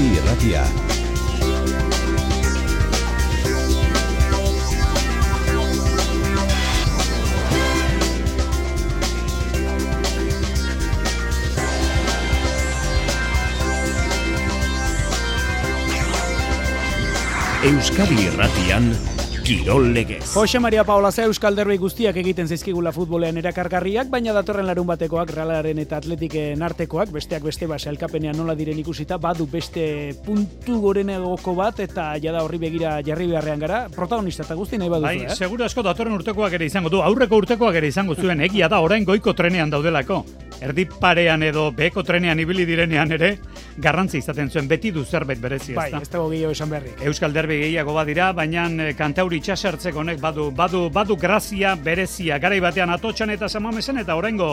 Euskadi Irratia. Euskadi Irratian Kirol Legez. Jose Maria Paola ze Euskal Derbi guztiak egiten zaizkigula futbolean erakargarriak, baina datorren larun batekoak, realaren eta atletiken artekoak, besteak beste basa elkapenean nola diren ikusita, badu beste puntu goren egoko bat, eta jada horri begira jarri beharrean gara, protagonista eta guzti nahi baduzu, Bai, eh? seguro asko datorren urtekoak ere izango du, aurreko urtekoak ere izango zuen, egia da orain goiko trenean daudelako. Erdi parean edo beko trenean ibili direnean ere, garrantzi izaten zuen, beti du zerbait berezi, Bai, ezta? ez dago gehiago esan beharrik. Euskal Derbi gehiago badira, baina eh, kantauri itxasertzeko honek badu, badu, badu grazia berezia, garai batean atotxan eta samamesen eta oraingo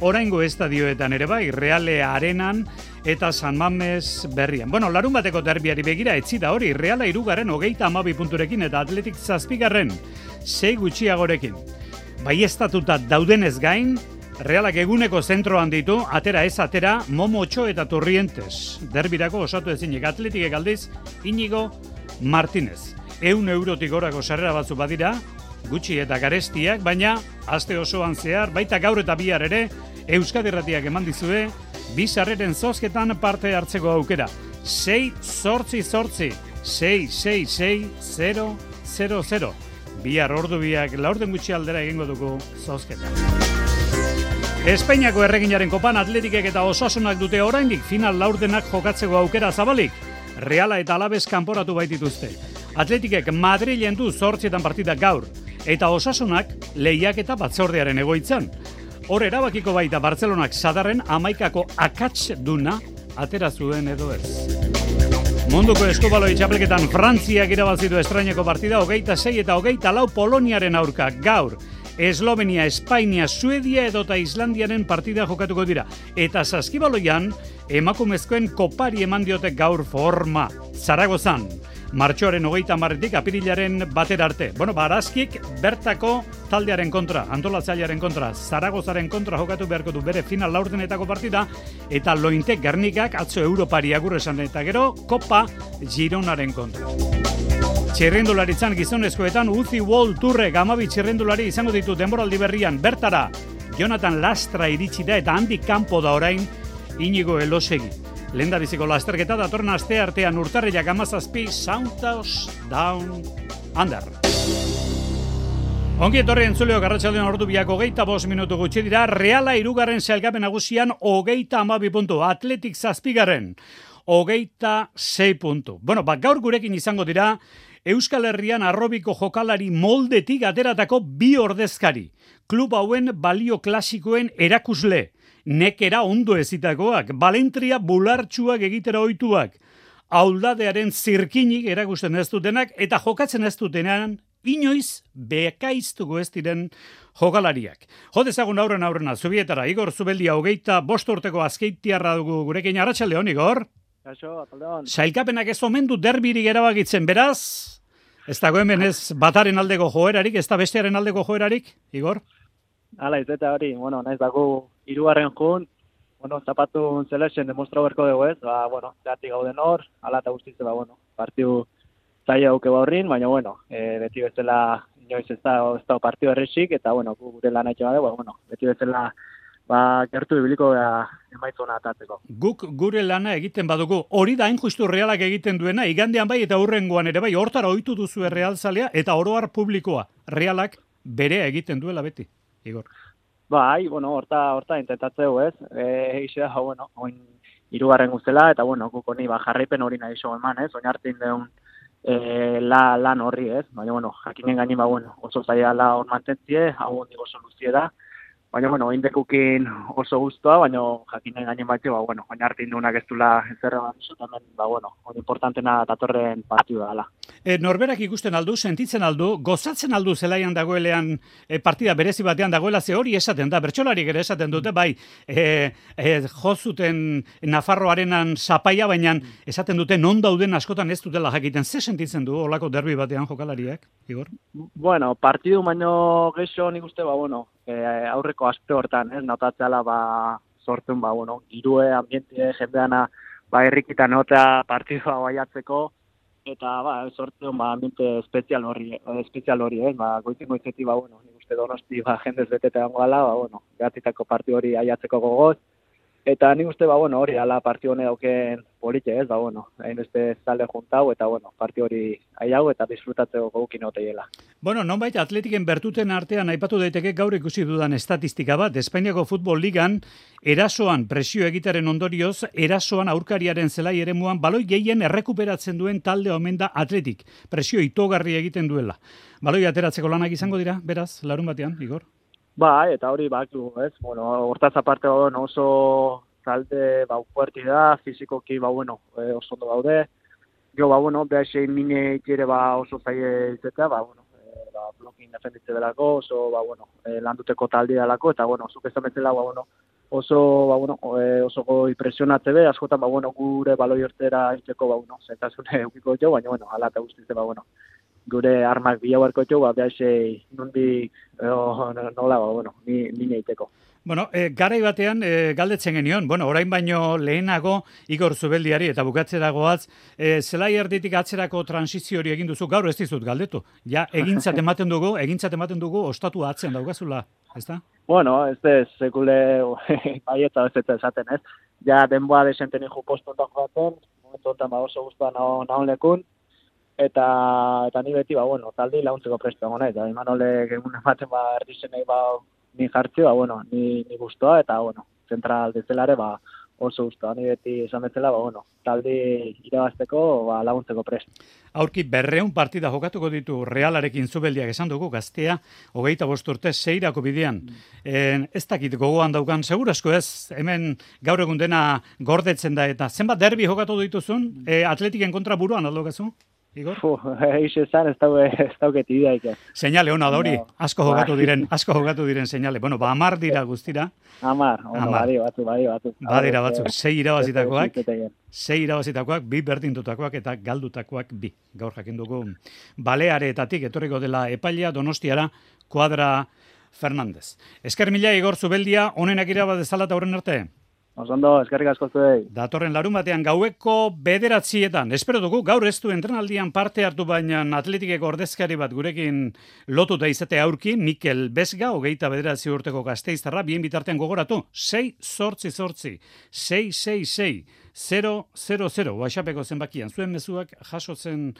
oraingo estadioetan ere bai, Reale Arenan eta San Mames berrian. Bueno, larun bateko derbiari begira etzi da hori, Reala irugarren hogeita amabi punturekin eta Atletik zazpigarren sei gutxiagorekin. Bai estatuta daudenez gain, Realak eguneko zentroan ditu, atera ez atera, Momo Otxo eta Turrientes. Derbirako osatu ezinik atletikek aldiz, Inigo Martinez. Eun eurotik gorako sarrera batzu badira, gutxi eta garestiak, baina aste osoan zehar, baita gaur eta bihar ere, Euskadirratiak eman dizue, bi sarreren zozketan parte hartzeko aukera. 6 sortzi sortzi, 6 6 6 0 0 0. Bihar ordu biak laurden gutxi aldera egingo dugu zozketa. Espainiako erreginaren kopan atletikek eta osasunak dute oraindik final laurdenak jokatzeko aukera zabalik. Reala eta Alabez kanporatu baitituzte. Atletikek Madrilen du zortzietan partida gaur. Eta osasunak lehiak eta batzordearen egoitzan. Hor erabakiko baita Bartzelonak sadarren amaikako akats duna atera zuen edo ez. Munduko eskubaloi txapelketan Frantziak irabazitu estraineko partida hogeita sei eta hogeita lau Poloniaren aurka gaur. Eslovenia, Espainia, Suedia edota Islandiaren partida jokatuko dira. Eta saskibaloian, emakumezkoen kopari eman diote gaur forma. Zaragozan, martxoaren hogeita marretik apirilaren batera arte. Bueno, barazkik bertako taldearen kontra, antolatzailearen kontra, Zaragozaren kontra jokatu beharko du bere final laurdenetako partida, eta lointek gernikak atzo Europari agur esan eta gero, Kopa Gironaren kontra. Txirrindularitzan gizonezkoetan Uzi Wall Turre gamabi txirrindulari izango ditu denboraldi berrian bertara. Jonathan Lastra iritsi da eta handi kanpo da orain inigo elosegi. Lenda biziko lasterketa datorren aste artean urtarrilak amazazpi Soundhouse Down Under. Ongi etorri entzuleo garratxaldean ordu biak hogeita bos minutu gutxi dira, Reala irugarren zelgapen nagusian hogeita amabi puntu, Atletik zazpigarren, hogeita sei puntu. Bueno, ba, gaur gurekin izango dira, Euskal Herrian arrobiko jokalari moldetik ateratako bi ordezkari. Klub hauen balio klasikoen erakusle. Nekera ondo ezitakoak, balentria bulartsuak egitera ohituak. Auldadearen zirkinik erakusten ez dutenak eta jokatzen ez dutenean inoiz bekaiztuko ez diren jokalariak. Jo dezagun aurren aurrena, zubietara, Igor Zubeldia hogeita bost urteko azkeitiarra dugu gurekin arratsalde hon, Igor? Kaixo. Sailkapenak ez omen du derbirik erabakitzen, beraz, ez dago hemen ez bataren aldeko joerarik, ez da bestearen aldeko joerarik, Igor? Hala, ez eta hori, bueno, naiz dago irugarren jun, bueno, zapatu zelesen demostra berko dugu ez, ba, bueno, zeatik gauden hor, ala eta guztiz, ba, bueno, partiu zaila auke baurrin, baina, bueno, e, beti bezala inoiz ez da, ez da partiu errexik, eta, bueno, gu gure lan haitxe bade, ba, bueno, beti bezala, ba, gertu ibiliko da emaitzona atatzeko. Guk gure lana egiten badugu, hori da hain justu realak egiten duena, igandean bai eta hurrengoan ere bai, hortara ohitu duzu realzalea eta oroar publikoa, realak berea egiten duela beti, Igor. Bai, bueno, horta, horta intentatzeu, ez? E, Eixe, bueno, oin irugarren guztela, eta, bueno, guk honi, ba, jarraipen hori nahi zo eman, ez? Oin hartin deun e, la, lan horri, ez? Baina, bueno, jakinen gaini, ba, bueno, oso zaila la hor mantentzie, hau hondik oso luzie da. Baina, bueno, indekukin oso guztua, baina jakinen gaini batxe, ba, bueno, oin hartin deunak ez dula oso tamen, ba, bueno, hori importantena datorren partidua dela. E, norberak ikusten aldu, sentitzen aldu, gozatzen aldu zelaian dagoelean e, partida berezi batean dagoela ze hori esaten da, bertxolarik ere esaten dute, bai, e, e, jozuten Nafarroarenan zapaia, baina esaten dute non dauden askotan ez dutela jakiten, ze sentitzen du olako derbi batean jokalariak, Igor? Bueno, partidu baino geixo nik uste, ba, bueno, e, aurreko aste hortan, ez, notatzeala, ba, sortzen, ba, bueno, girue, ambientie, jendeana, ba, errikita nota partidua baiatzeko, eta ba, sortze ba, ambiente espezial hori, espezial hori, eh? ba, goizik goizetik, ba, bueno, nik uste donosti, ba, jendez beteta gango ba, bueno, behatitako parti hori aiatzeko gogoz, Eta ni uste, ba, bueno, hori, ala partio hone dauken polite, ez, ba, bueno, hain beste zalde juntau, eta, bueno, partio hori aiago eta disfrutatzeko gogukin oteiela. Bueno, non baita atletiken bertuten artean aipatu daiteke gaur ikusi dudan estatistika bat, Espainiako Futbol Ligan, erasoan presio egitaren ondorioz, erasoan aurkariaren zelai ere muan, baloi gehien errekuperatzen duen talde omen da atletik, presio itogarri egiten duela. Baloi ateratzeko lanak izango dira, beraz, larun batean, Igor? Ba, eta hori baklu, ez? Bueno, hortaz aparte ba, bueno, oso talde ba fuerte da, fizikoki ba bueno, e, oso ondo daude. Jo ba bueno, beha sei mine ere ba oso zaie izatea, ba bueno, e, ba blocking defenditze delako, oso ba bueno, e, landuteko talde delako eta bueno, zuk esan ba bueno, oso ba bueno, e, oso goi presionatze be, askotan ba bueno, gure baloi hortera itzeko ba bueno, zentasune ukiko jo, baina bueno, ala ta guztiz ba bueno, gure armak bila barko txu, ba, behasei nundi, nola, ba, bueno, ni, ni neiteko. Bueno, e, garai batean e, galdetzen genion, bueno, orain baino lehenago Igor Zubeldiari eta bukatzeragoaz, e, zelai erditik atzerako transizio hori egin duzu, gaur ez dizut galdetu. Ja, egintzat ematen dugu, egintzat ematen dugu, ostatu atzen daugazula, ez da? Bueno, ez ez, sekule baietza ez ez esaten, ez? Ja, denboa desenten inku postu joaten, momentu enten ba oso guztua naon lekun, eta eta ni beti ba bueno talde launtzeko presto egon eta Imanole egun ematen ba erdizenei ba ni jartzi ba bueno ni ni gustoa eta bueno zentral dezelare ba oso gustoa ni beti esan bezala ba bueno talde irabazteko ba laguntzeko prest Aurki berreun partida jokatuko ditu Realarekin zubeldiak esan dugu gaztea, hogeita bosturte zeirako bidean. Mm. ez dakit gogoan daukan, segurasko ez, hemen gaur egun dena gordetzen da, eta zenbat derbi jokatu dituzun, e, atletiken kontra buruan aldokazu? Igor? Fu, eixe zan, ez daue, ez dauket ideaik. Señale, ona, dori, asko jogatu bai. diren, asko jogatu diren señale. Bueno, ba, amar dira guztira. Amar, ono, amar. badi, batu, badi, batu. Badira batzuk, sei irabazitakoak, sei irabazitakoak, bi berdintutakoak eta galdutakoak bi. Gaur jakin dugu, baleareetatik, etorriko dela epailea, donostiara, kuadra Fernandez. Esker mila, Igor Zubeldia, onenak irabazizala eta horren arte? Osondo, eskerrik asko zuei. Datorren larun batean gaueko bederatzietan. Espero dugu, gaur ez du entrenaldian parte hartu baina atletikeko ordezkari bat gurekin lotu da izate aurki, Mikel Besga, hogeita bederatzi urteko gazteiztarra, bien bitartean gogoratu, 6 sortzi sortzi, 6, 6, 6, 0, 0, 0, oaxapeko zenbakian, zuen mezuak jasotzen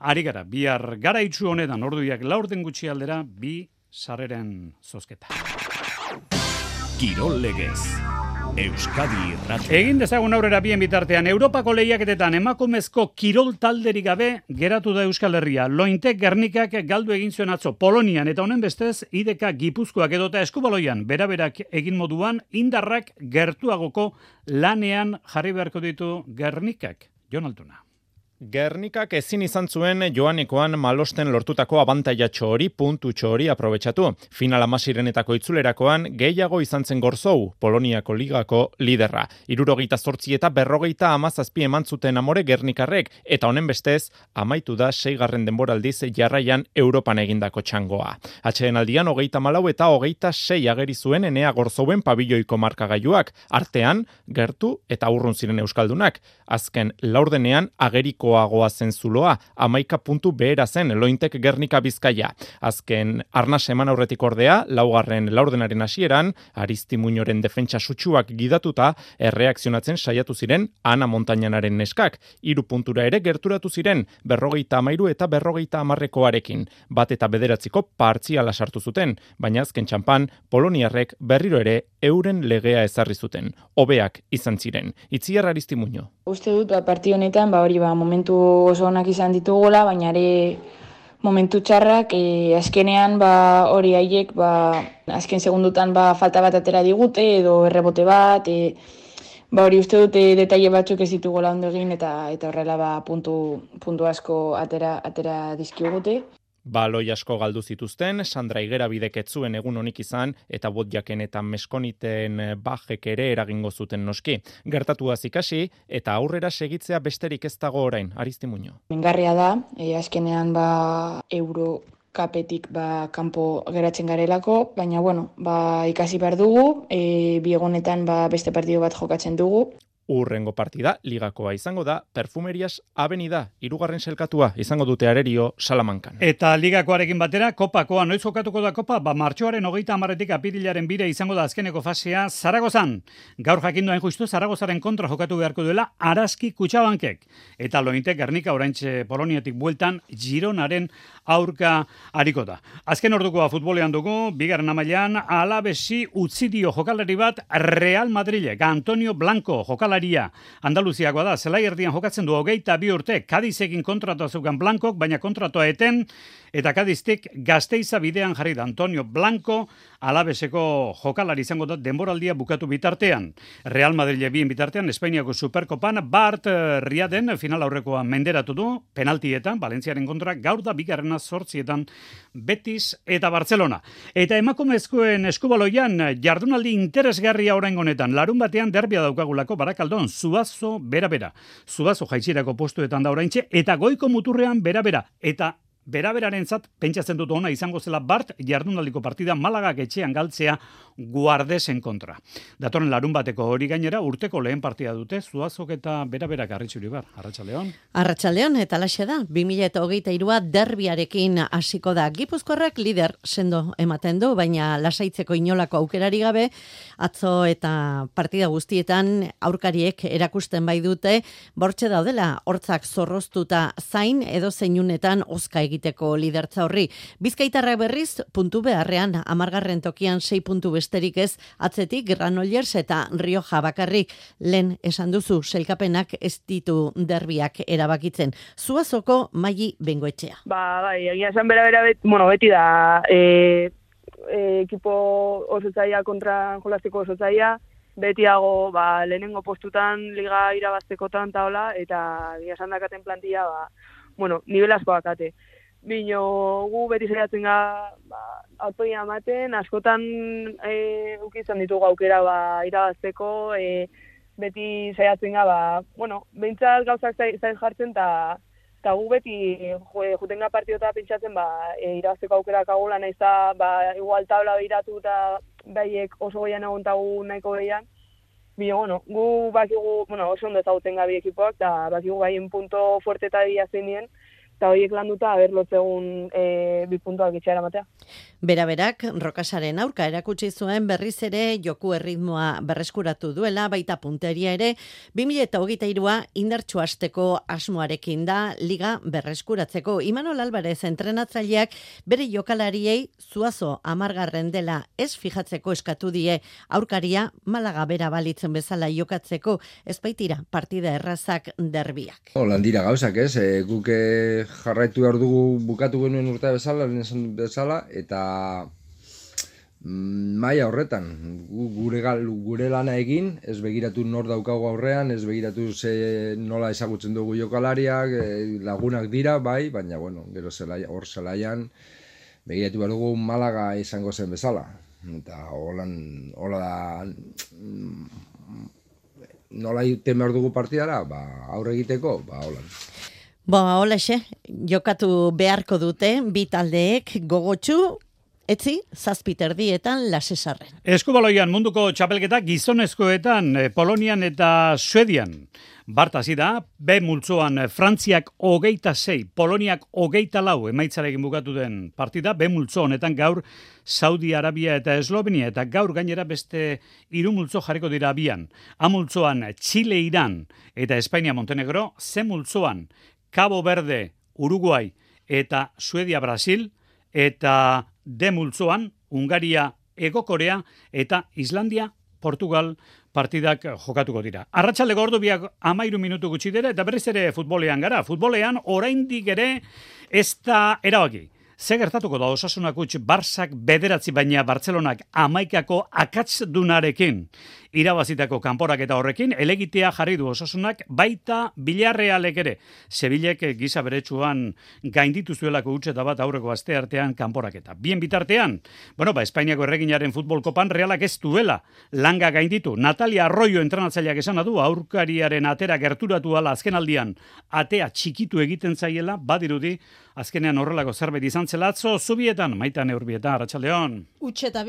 ari gara, bihar gara itxu honetan, orduiak laurden gutxi aldera, bi sarreren zozketa. Kirol legez. Euskadi Irrati. Egin dezagun aurrera bien bitartean Europako lehiaketetan emakumezko kirol talderik gabe geratu da Euskal Herria. Lointek Gernikak galdu egin zuen atzo Polonian eta honen bestez IDK Gipuzkoak edota eskubaloian beraberak egin moduan indarrak gertuagoko lanean jarri beharko ditu Gernikak. Jon Altuna. Gernikak ezin izan zuen joanekoan malosten lortutako abantaiatxo hori puntutxo hori aprobetsatu. Final amasirenetako itzulerakoan gehiago izan zen gorzou, Poloniako ligako liderra. Irurogeita zortzi eta berrogeita amazazpi eman zuten amore Gernikarrek, eta honen bestez, amaitu da seigarren denboraldiz jarraian Europan egindako txangoa. Atxeen aldian, hogeita malau eta hogeita sei ageri zuen enea gorzouen pabilloiko markagailuak, artean, gertu eta urrun ziren euskaldunak. Azken, laurdenean, ageriko aldekoagoa zen zuloa, amaika puntu behera zen lointek gernika bizkaia. Azken arnas eman aurretik ordea, laugarren laurdenaren hasieran, Aristi Muñoren defentsa sutsuak gidatuta, erreakzionatzen saiatu ziren Ana Montañanaren neskak. Hiru puntura ere gerturatu ziren, berrogeita amairu eta berrogeita amarrekoarekin. Bat eta bederatziko partziala sartu zuten, baina azken txampan, Poloniarrek berriro ere euren legea ezarri zuten. Obeak izan ziren. Itziar Aristi Muño. Uste dut, ba, partio honetan, ba, hori ba, momentu oso onak izan ditugola, baina ere momentu txarrak, e, azkenean ba, hori haiek, ba, azken segundutan ba, falta bat atera digute, edo errebote bat, e, ba, hori uste dute detaile batzuk ez ditugola ondo egin, eta eta horrela ba, puntu, puntu asko atera, atera dizkigute. Baloi asko galdu zituzten, Sandra Igera bideketzuen egun honik izan, eta botjaken eta meskoniten bajek ere eragingo zuten noski. Gertatu ikasi eta aurrera segitzea besterik ez dago orain, arizti muño. Mengarria da, e, azkenean ba euro kapetik ba, kanpo geratzen garelako, baina bueno, ba, ikasi behar dugu, e, biegonetan ba, beste partido bat jokatzen dugu. Urrengo partida, ligakoa izango da, Perfumerias Avenida, irugarren selkatua, izango dute arerio Salamankan. Eta ligakoarekin batera, kopakoa, noiz jokatuko da kopa, ba martxoaren hogeita amaretik apirilaren bire izango da azkeneko fasea Zaragozan. Gaur jakinduain justu, Zaragozaren kontra jokatu beharko duela Araski Kutsabankek. Eta lointe Gernika oraintxe Poloniatik bueltan Gironaren aurka hariko da. Azken ordukoa futbolean dugu, bigarren amailan, alabesi utzi dio jokalari bat Real Madrilek, Antonio Blanco jokalari jokalaria. Andaluziakoa da, zelai erdian jokatzen du hogeita bi urte, Kadizekin kontratua zeukan Blankok, baina kontratua eten, eta Kadiztik gazteiza bidean jarri da Antonio Blanco, alabeseko jokalari izango da denboraldia bukatu bitartean. Real Madrid bien bitartean, Espainiako Superkopan, Bart eh, Riaden final aurrekoa menderatu du, penaltietan, Valentziaren kontra, gaur da bigarrena sortzietan, Betis eta Barcelona. Eta emakumezkoen eskubaloian, jardunaldi interesgarria orain honetan, larun batean derbia daukagulako barakaldon, zuazo bera-bera. Zuazo jaitsirako postuetan da oraintxe, eta goiko muturrean bera-bera. Eta beraberaren zat, pentsatzen dut ona izango zela Bart jardunaldiko partida Malaga etxean galtzea guardesen kontra. Datoren larun bateko hori gainera urteko lehen partida dute, zuazok eta beraberak arritxuri bar, Arratxaleon. Arratxaleon eta laxe da, 2008 irua derbiarekin hasiko da. Gipuzkorrak lider sendo ematen du, baina lasaitzeko inolako aukerari gabe, atzo eta partida guztietan aurkariek erakusten bai dute, bortxe daudela, hortzak zorroztuta zain edo zeinunetan oska egiteko lidertza horri. Bizkaitarra berriz, puntu beharrean, amargarren tokian 6 puntu besterik ez, atzetik Granollers eta Rioja bakarrik lehen esan duzu selkapenak ez ditu derbiak erabakitzen. Zuazoko maili bengoetxea. Ba, bai, egia esan bera bera, bet, bueno, beti da, e, e, ekipo oso zaila kontra jolazteko oso zaila, betiago ba, lehenengo postutan liga irabaztekotan eta hola, eta egia esan dakaten plantilla, ba, bueno, nivel asko akate. Bino, gu beti zaiatzen ga, ba, autoia ematen, askotan e, ukizan ditugu aukera ba, irabazteko, e, beti zaiatzen ga, ba, bueno, behintzat gauzak zaiz jartzen, eta ta gu beti juten ga partiota pentsatzen, ba, e, irabazteko aukera kagula, nahiz da, ba, igual tabla behiratu eta baiek oso goian egon tagu nahiko behian, Bino, bueno, gu bakigu, bueno, oso ondo ezagutzen gabi ekipoak, eta bakigu gaien punto fuerte eta dia zein eta horiek landuta haber lotzegun e, bi puntuak itxera matea. Bera-berak, rokasaren aurka erakutsi zuen berriz ere joku erritmoa berreskuratu duela, baita punteria ere, 2008a indartxu asteko asmoarekin da liga berreskuratzeko. Imanol Alvarez entrenatzaileak bere jokalariei zuazo amargarren dela ez fijatzeko eskatu die aurkaria malaga bera balitzen bezala jokatzeko ezpaitira partida errazak derbiak. Holandira gauzak ez, e, guke jarraitu behar dugu bukatu genuen urtea bezala, bezala, eta mm, maila horretan, gure, gure lana egin, ez begiratu nor daukago aurrean, ez begiratu ze nola ezagutzen dugu jokalariak, e, lagunak dira, bai, baina, bueno, gero zela, hor zelaian, begiratu behar dugu Malaga izango zen bezala. Eta holan, hola da, mm, nola juten behar dugu partidara, ba, aurre egiteko, ba, holan. Ba, hola jokatu beharko dute, bi taldeek gogotxu, etzi, zazpiter dietan lasesarren. Eskubaloian munduko txapelketa gizonezkoetan, eh, Polonian eta Suedian. Bartazi da, B multzoan eh, Frantziak hogeita zei, Poloniak hogeita lau emaitzarekin bukatu den partida, B multzo honetan gaur Saudi Arabia eta Eslovenia eta gaur gainera beste hiru multzo jarriko dira abian. A multzoan Chile Iran eta Espainia Montenegro, Z multzoan Cabo Verde, Uruguay eta Suedia Brasil eta demultzoan Ungaria Ego Korea eta Islandia Portugal partidak jokatuko dira. Arratsalde gordu biak amairu minutu gutxi dira eta berriz ere futbolean gara. Futbolean oraindik ere ez da erabaki. Ze gertatuko da osasunak utx Barsak bederatzi baina Bartzelonak amaikako akatz dunarekin irabazitako kanporak eta horrekin, elegitea jarri du osasunak baita bilarrealek ere. Sebilek giza beretsuan gainditu zuelako utxe eta bat aurreko aste artean kanporak eta. Bien bitartean, bueno, ba, Espainiako erreginaren futbol kopan realak ez duela langa gainditu. Natalia Arroyo entrenatzaileak esan du aurkariaren atera gerturatu ala azken aldian atea txikitu egiten zaiela, badirudi azkenean horrelako zerbait izan zela atzo, zubietan, maita neurbietan, Arratxaldeon. Utxe eta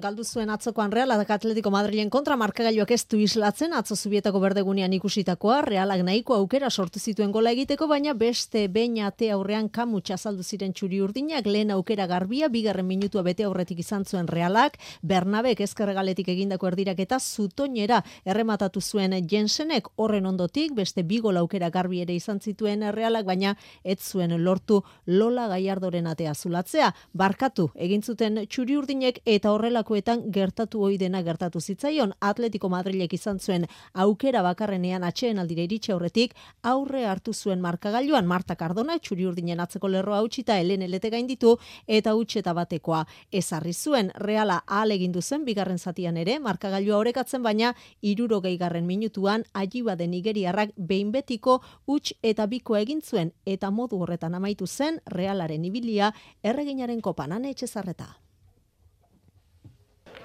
galdu zuen atzokoan reala, Atletiko Madrilen kontra, kontra markagailuak ez du islatzen, atzo zubietako berdegunean ikusitakoa, realak nahiko aukera sortu zituen gola egiteko, baina beste beina ate aurrean kamutsa saldu ziren txuri urdinak, lehen aukera garbia, bigarren minutua bete aurretik izan zuen realak, Bernabek ezkerregaletik egindako erdirak eta zutoinera errematatu zuen Jensenek horren ondotik, beste bigo aukera garbi ere izan zituen realak, baina ez zuen lortu Lola Gaiardoren atea zulatzea. Barkatu, egin zuten txuri urdinek eta horrelakoetan gertatu ohi dena gertatu zitzaion Atletico Madrilek izan zuen aukera bakarrenean atxeen aldire iritsi aurretik aurre hartu zuen markagailuan. Marta Cardona txuri urdinen atzeko lerroa utzita Helen Elete gainditu eta utxeta batekoa ezarri zuen. Reala ahal egin zen bigarren zatian ere markagailua orekatzen baina 60garren minutuan Ajiba Nigeriarrak behin betiko huts eta bikoa egin zuen eta modu horretan amaitu zen Realaren ibilia erreginaren kopanan etxezarreta.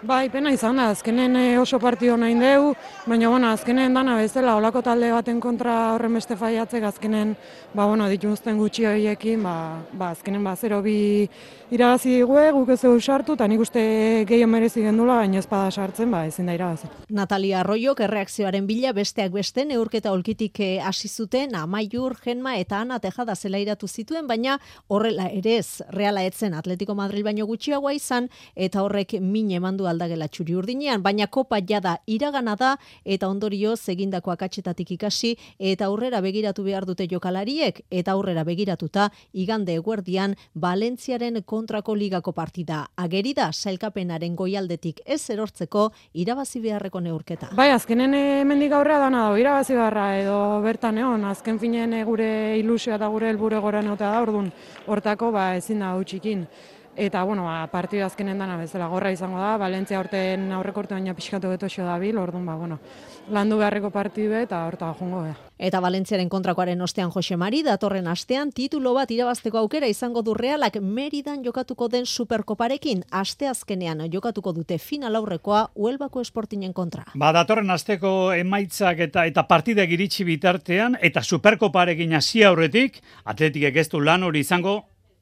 Bai, pena izan da, azkenen eh, oso partio nahi deu, baina bueno, azkenen dana bezala olako talde baten kontra horren beste faiatzek azkenen, ba bueno, dituzten gutxi horiekin, ba, ba azkenen ba zero bi irabazi digue, guk ez dugu sartu, eta nik uste gehiago merezi gendula, baina ez bada sartzen, ba ezin da irabazi. Natalia Arroyok erreakzioaren bila besteak beste neurketa olkitik eh, hasi zuten Amaiur, Genma eta Ana Tejada zela iratu zituen, baina horrela ere ez, reala etzen Atletico Madrid baino gutxiagoa izan, eta horrek min emandu aldagela txuri urdinean, baina kopa jada iragana da eta ondorio egindako akatxetatik ikasi eta aurrera begiratu behar dute jokalariek eta aurrera begiratuta igande eguerdian Valentziaren kontrako ligako partida. Ageri da sailkapenaren goialdetik ez erortzeko irabazi beharreko neurketa. Bai, azkenen hemendik aurrea dana da, irabazi beharra edo bertan egon, azken finen gure ilusioa eta gure helburu gora da, ordun hortako ba ezin da utzikin. Eta, bueno, ba, partidu azkenen dana bezala gorra izango da, Valentzia orten aurreko urte baina pixkatu beto xo dabil, orduan, ba, bueno, landu beharreko partidu eta horta jungo be. Eta Valentziaren kontrakoaren ostean Jose Mari, datorren astean titulo bat irabazteko aukera izango du realak Meridan jokatuko den superkoparekin, aste azkenean jokatuko dute final aurrekoa Uelbako esportinen kontra. Ba, datorren asteko emaitzak eta eta partida giritsi bitartean, eta superkoparekin hasi aurretik, atletikek ez du lan hori izango,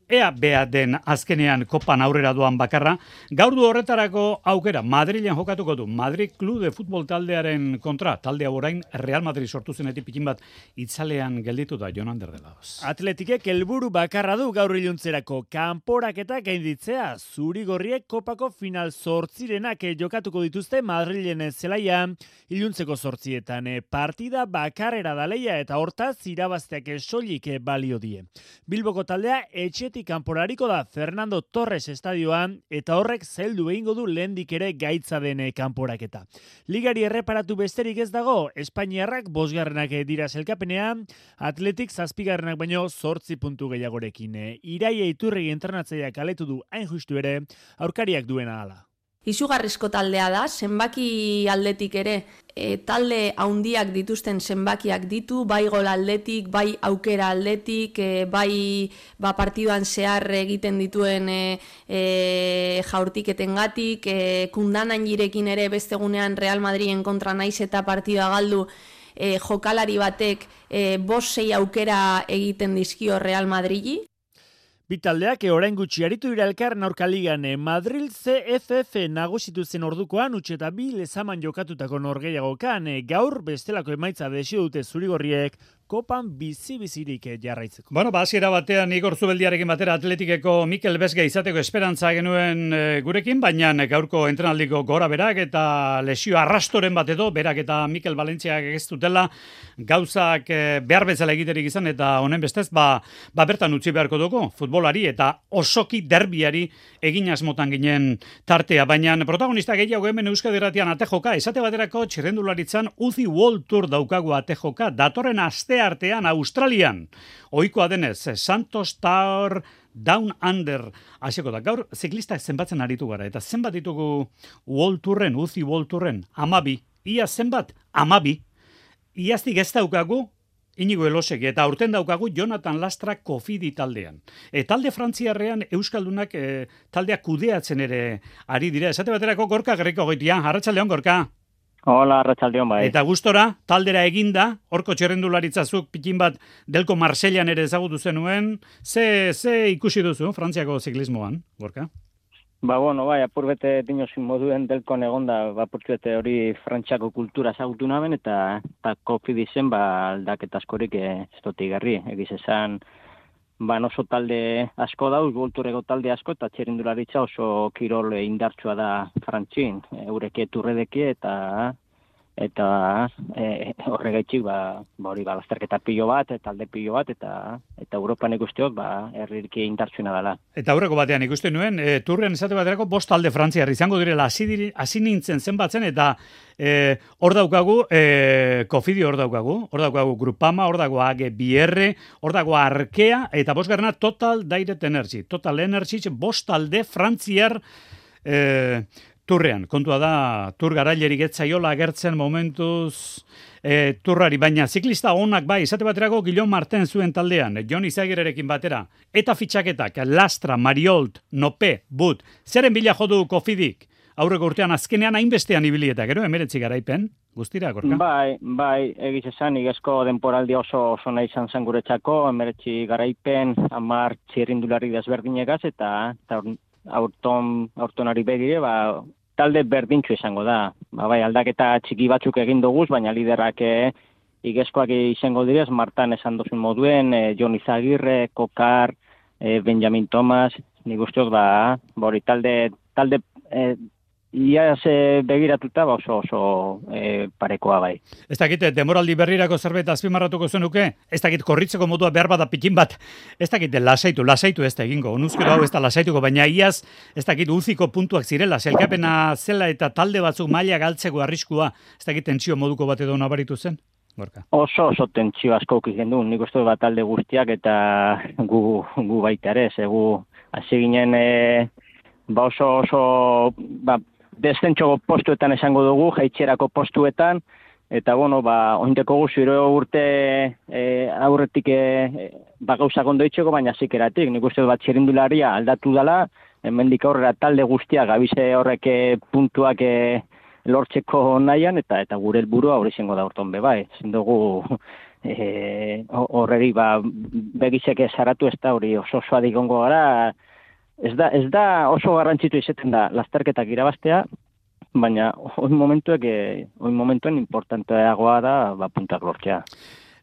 ea bea den azkenean kopan aurrera duan bakarra, gaur du horretarako aukera, Madrilen jokatuko du, Madrid Club de Futbol taldearen kontra, taldea orain Real Madrid sortu zenetik pikin bat itzalean gelditu da Jonan Derdelaos. Atletikek helburu bakarra du gaur iluntzerako. Kanporaketa gainditzea, zuri gorriek kopako final sortzirenak jokatuko dituzte Madrilen zelaia, iluntzeko sortzietan partida bakarrera daleia eta hortaz irabazteak soilik balio die. Bilboko taldea etxe Atletik kanporariko da Fernando Torres estadioan eta horrek zeldu egingo du lehendik ere gaitza dene kanporaketa. Ligari erreparatu besterik ez dago, Espainiarrak bosgarrenak dira zelkapenean, Atletik zazpigarrenak baino zortzi puntu gehiagorekin. Iraia iturri entrenatzeiak aletu du hain justu ere, aurkariak duena ala izugarrizko taldea da, zenbaki aldetik ere e, talde haundiak dituzten zenbakiak ditu, bai gol aldetik, bai aukera aldetik, e, bai ba, partiduan zehar egiten dituen e, e, jaurtiketen gatik, e, kundanan jirekin ere bestegunean Real Madriden kontra naiz eta partidua galdu, e, jokalari batek e, bosei aukera egiten dizkio Real Madridi, Bitaldeak orain gutxi aritu dira elkar aurka ligan Madrid CFF nagusitu zen ordukoan utxe eta bi lezaman jokatutako norgeiagokan gaur bestelako emaitza desio dute zurigorriek kopan bizi-bizirik jarraitzeko. Bueno, ba, hasiera batean Igor Zubeldiarekin batera atletikeko Mikel Bezge izateko esperantza genuen e, gurekin, baina gaurko entrenaldiko gora berak eta lesio arrastoren bat edo, berak eta Mikel Valentziak ez dutela gauzak e, behar bezala egiterik izan eta honen bestez, ba, ba bertan utzi beharko dugu futbolari eta osoki derbiari egin asmotan ginen tartea, baina protagonista gehiago hemen Euskadi atejoka, esate baterako txirrendularitzan Uzi World Tour daukagu atejoka, datorren aste artean Australian. Ohikoa denez, Santos Tower Down Under hasiko da. Gaur ziklistak zenbatzen aritu gara eta zenbat ditugu World Touren, Uzi World Touren, amabi. Ia zenbat? Amabi. Iaztik ez daukagu Inigo elosek eta urten daukagu Jonathan Lastra kofidi taldean. E, talde frantziarrean Euskaldunak e, taldeak kudeatzen ere ari dira. Esate baterako gorka gerriko goitian, harratxaldeon gorka. Hola, Arratxaldeon bai. Eta gustora, taldera eginda, horko txerrendularitzazuk pikin bat delko Marsellan ere ezagutu zenuen, ze, ze ikusi duzu Frantziako ziklismoan, gorka? Ba, bueno, bai, apurbete dinozin moduen delkon egonda, ba, apurbete hori frantxako kultura zagutu naben, eta, eta kofi dizen, ba, aldaketa askorik eh, ez dut igarri. Egiz esan, ba, oso talde asko dauz, bolturego talde asko, eta txerindularitza oso kirol indartsua da frantxin. Eureke turredeki eta eta e, horregaitxik ba, ba hori ba lasterketa pilo bat eta talde pilo bat eta eta Europan ikusteot ba herrirki indartsuena dela. Eta aurreko batean ikusten nuen e, turren esate baterako bost talde frantziar izango direla hasi hasi nintzen zenbatzen eta e, hor daukagu e, Kofidio hor daukagu, hor daukagu Grupama, hor dago AG BR, hor dago Arkea eta bosgarrena Total Direct Energy. Total Energy bost talde frantziar e, turrean. Kontua da, tur garailerik etzaiola agertzen momentuz e, turrari, baina ziklista onak bai, izate baterako Gilon Marten zuen taldean, Jon Izagirerekin batera, eta fitxaketak, Lastra, Mariolt, Nope, But, zeren bila jodu kofidik, aurreko urtean azkenean hainbestean ibilieta, gero emeretzi garaipen, guztira, gorka? Bai, bai, egiz esan, igezko denporaldi oso oso nahi izan zen guretzako, emeretzi garaipen, amar txirrindulari desberdinegaz, eta, eta aurton, aurtonari begire, ba, talde berdintxu izango da. Ba, bai, aldaketa txiki batzuk egin duguz, baina liderak e, igezkoak izango direz, Martan esan duzun moduen, e, Jon Izagirre, Kokar, e, Benjamin Thomas, nik usteok, ba, bori, talde, talde e, Ia ze begiratuta ba oso oso e, parekoa bai. Ez dakit, demoraldi berrirako zerbait azpimarratuko zenuke? Ez dakit, korritzeko modua behar bada pikin bat? Ez dakit, lasaitu, lasaitu ez da egingo. Unuzkero hau ez da lasaituko, baina iaz, ez dakit, uziko puntuak zirela, zelkapena zela eta talde batzuk maila galtzeko arriskua, ez dakit, tentsio moduko bat edo nabaritu zen? Gorka. Oso, oso tentsio asko ukizen du, nik uste bat talde guztiak eta gu, gu baita ere, zegu, hasi ginen, e, ba oso, oso, ba, desentxo postuetan esango dugu, jaitxerako postuetan, eta bueno, ba, oindeko guzio urte e, aurretik e, ba, gauzak ondo itxeko, baina zikeratik, nik uste bat txerindularia aldatu dela, hemendik aurrera talde guztia, gabize horrek e, puntuak e, lortzeko nahian, eta eta gure helburua hori zengo da urton be bai, zindugu e, horreri ba, begizek esaratu ez da hori oso osoa digongo gara, ez da, ez da oso garrantzitu izaten da lasterketak irabaztea, baina oin momentuek, eh, oin momentuen importanteagoa da ba, puntak lortzea.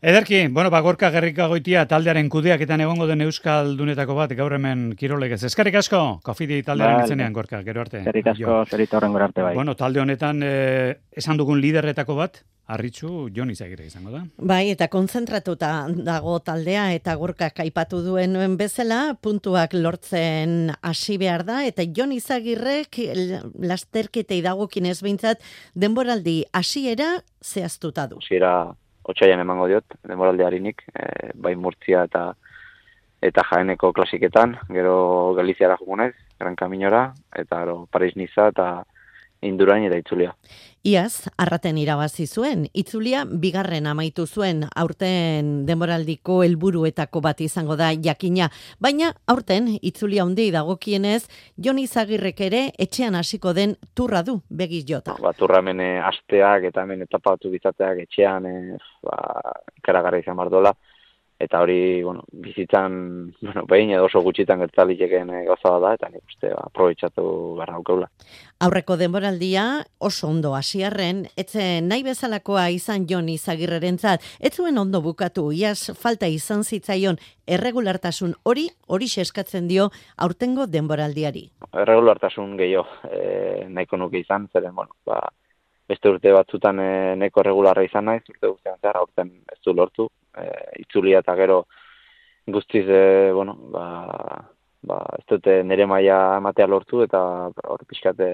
Ederki, bueno, ba, gorka gerrika goitia taldearen kudeaketan egongo den Euskal Dunetako bat, gaur hemen kirolegez. Eskarrik asko, kofidi taldearen vale. itzenean, gorka, gero arte. Eskarrik asko, zerita horren arte bai. Bueno, talde honetan, eh, esan dugun liderretako bat, Arritxu, Jon Izagire izango da. Bai, eta konzentratuta dago taldea eta gorkak aipatu duen nuen bezala, puntuak lortzen hasi behar da, eta Jon Izagirrek lasterketei dagokin ez behintzat, denboraldi hasiera zehaztuta du. Hasiera otxaian emango diot, denboraldi harinik, e, bai murtzia eta eta jaeneko klasiketan, gero Galiziara jugunez, Gran Kaminora, eta gero Paris Niza eta indurain eta itzulia. Iaz, arraten irabazi zuen, itzulia bigarren amaitu zuen, aurten denboraldiko helburuetako bat izango da jakina, baina aurten itzulia hundi dagokienez, Joni Zagirrek ere etxean hasiko den turra du, begiz jota. Ba, turra mene asteak eta hemen etapatu bizateak etxean, e, ba, ikaragarra izan bardola, eta hori, bueno, bizitzan, bueno, behin edo oso gutxitan gertaliteken e, gauza da, eta nik uste, ba, aprobetsatu garra aukeula. Aurreko denboraldia oso ondo hasiarren, etzen nahi bezalakoa izan jon izagirreren zat, ez zuen ondo bukatu, iaz falta izan zitzaion erregulartasun hori, hori eskatzen dio aurtengo denboraldiari. Erregulartasun gehiago, e, nahiko nuke izan, zeren, bueno, ba, beste urte batzutan e, neko regularra izan naiz, urte guztian zehar, aurten ez du lortu, e, itzulia eta gero guztiz, e, bueno, ba, ba, ez dute nire maia ematea lortu, eta hor pixkate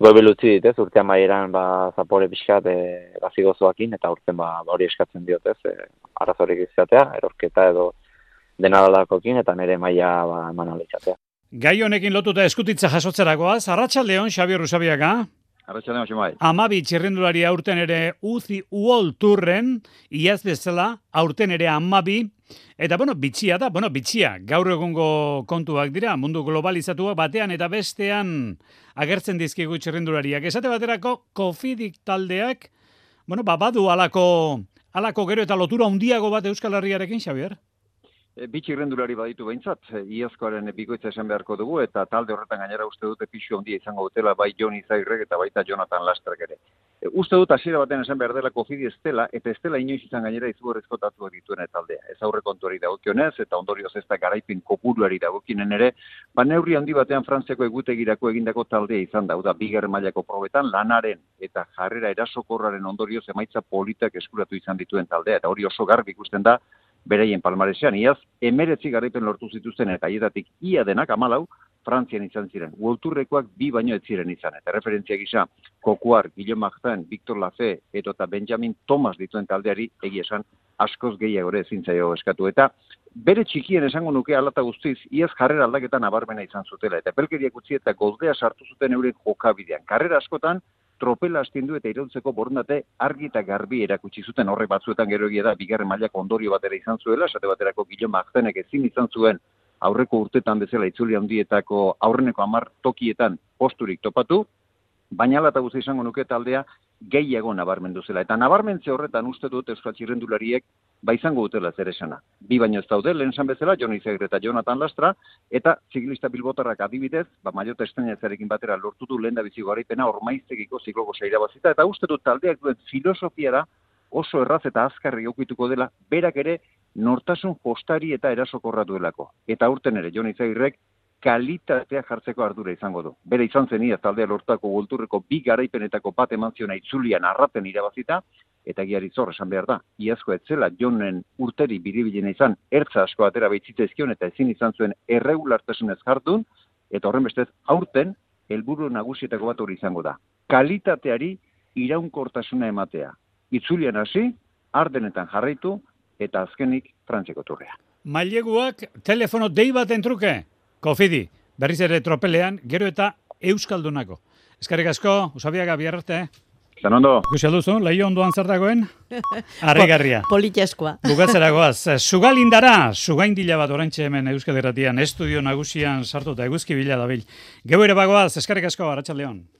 goebel utzi dit, ez, urtean maieran, ba, zapore pixkat, e, gazigozoakin, eta urten, ba, ba, hori eskatzen diot, ez, e, arazorik izatea, erorketa edo denadalakokin, eta nire maia, ba, eman. Gai honekin lotuta eskutitza jasotzerakoa, Zarratxa Leon, Xabier Rusabiaga. Arratxaldean, Xamai. Amabi txirrendulari aurten ere uzi uol turren, iaz bezala, aurten ere amabi, eta bueno, bitxia da, bueno, bitxia, gaur egungo kontuak dira, mundu globalizatua batean eta bestean agertzen dizkigu txirrendulariak. Esate baterako, kofidik taldeak, bueno, ba, badu alako, alako gero eta lotura handiago bat Euskal Herriarekin, Xavier? E, bi txirrendulari baditu behintzat, e, iazkoaren bikoitza esan beharko dugu, eta talde horretan gainera uste dute pixu ondia izango dutela bai Jon Izairrek eta baita Jonathan Lastrek ere. E, uste dut hasiera baten esan behar dela kofidi estela, eta estela inoiz izan gainera izugarrizko tatu dituen taldea. Ez aurre kontuari dagokionez, eta ondorioz ez da garaipin kopuruari dagokinen ere, ba neurri handi batean Frantziako egutegirako egindako taldea izan da, da bigar mailako probetan lanaren eta jarrera erasokorraren ondorioz emaitza politak eskuratu izan dituen taldea, eta hori oso garbi ikusten da, bereien palmaresean, iaz, emeretzi garaipen lortu zituzten eta ietatik ia denak amalau, Frantzian izan ziren. Uolturrekoak bi baino ez ziren izan. Eta referentzia gisa, Kokuar, Guillaume Martin, Victor Lafe, eta Benjamin Thomas dituen taldeari egia esan askoz gehiagore ezin zaio eskatu. Eta bere txikien esango nuke alata guztiz, iaz jarrera aldaketan abarmena izan zutela. Eta pelkeriak utzi eta goldea sartu zuten euren jokabidean. Karrera askotan, tropela astindu eta irauntzeko borundate argi eta garbi erakutsi zuten. Horrek batzuetan gero egia da bigarren mailako ondorio batera izan zuela, esate baterako Guillaume Martinek ezin izan zuen aurreko urtetan bezala itzuli handietako aurreneko hamar tokietan posturik topatu, baina ala eta izango nuke taldea gehiago nabarmendu zela. Eta nabarmentze horretan uste dut Euskal Txirrendulariek ba izango dutela zer esana. Bi baino ez daude, lehen esan bezala, Joni Zegre eta Jonathan Lastra, eta ziklista bilbotarrak adibidez, ba maiota estainazarekin batera lortu du lehen da bizi garaipena ormaiztegiko ziklogo seira bazita, eta uste dut taldeak duen filosofiara oso erraz eta azkarri okituko dela, berak ere nortasun postari eta erasokorra duelako. Eta urten ere, Joni Zegirek, kalitatea jartzeko ardura izango du. Bere izan zen ia taldea lortako gulturreko bi garaipenetako bat eman ziona itzulian arraten irabazita, eta giari zor esan behar da. Iazko etzela jonen urteri biribilena izan, ertza asko atera behitzitza ezkion eta ezin izan zuen erregulartasunez jartun, eta horren bestez, aurten, helburu nagusietako bat hori izango da. Kalitateari iraunkortasuna ematea. Itzulian hasi, ardenetan jarraitu, eta azkenik frantzeko turrea. Maileguak telefono dei bat entruke. Kofidi, berriz ere tropelean, gero eta euskaldunako. Eskarrik asko, usabiaga biarrarte. Zan ondo. Gusi alduzu, lehi onduan zer dagoen? Arregarria. Politxeskoa. Bukatzeragoaz, sugalindara, sugaindila bat orantxe hemen euskaderatian, estudio nagusian sartu eta eguzki bila dabil. Geu ere bagoaz, eskarrik asko, Arratxaldeon.